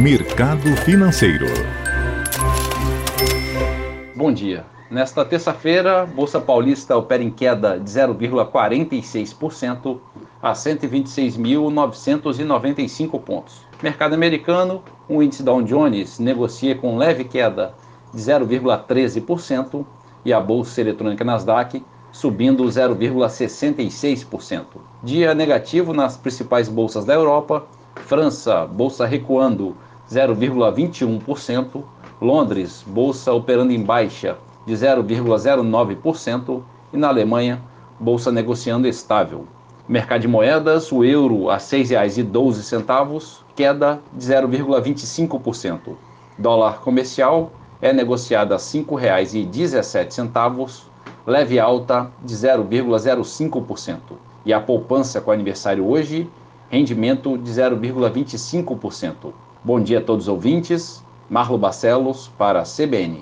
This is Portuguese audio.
Mercado Financeiro. Bom dia. Nesta terça-feira, Bolsa Paulista opera em queda de 0,46% a 126.995 pontos. Mercado americano, o índice Dow Jones negocia com leve queda de 0,13% e a bolsa eletrônica Nasdaq subindo 0,66%. Dia negativo nas principais bolsas da Europa, França, bolsa recuando 0,21%, Londres, bolsa operando em baixa de 0,09% e na Alemanha, bolsa negociando estável. Mercado de moedas, o euro a R$ 6,12, queda de 0,25%. Dólar comercial é negociado a R$ 5,17, leve alta de 0,05%. E a poupança com aniversário hoje, rendimento de 0,25%. Bom dia a todos os ouvintes. Marlo Barcelos para a CBN.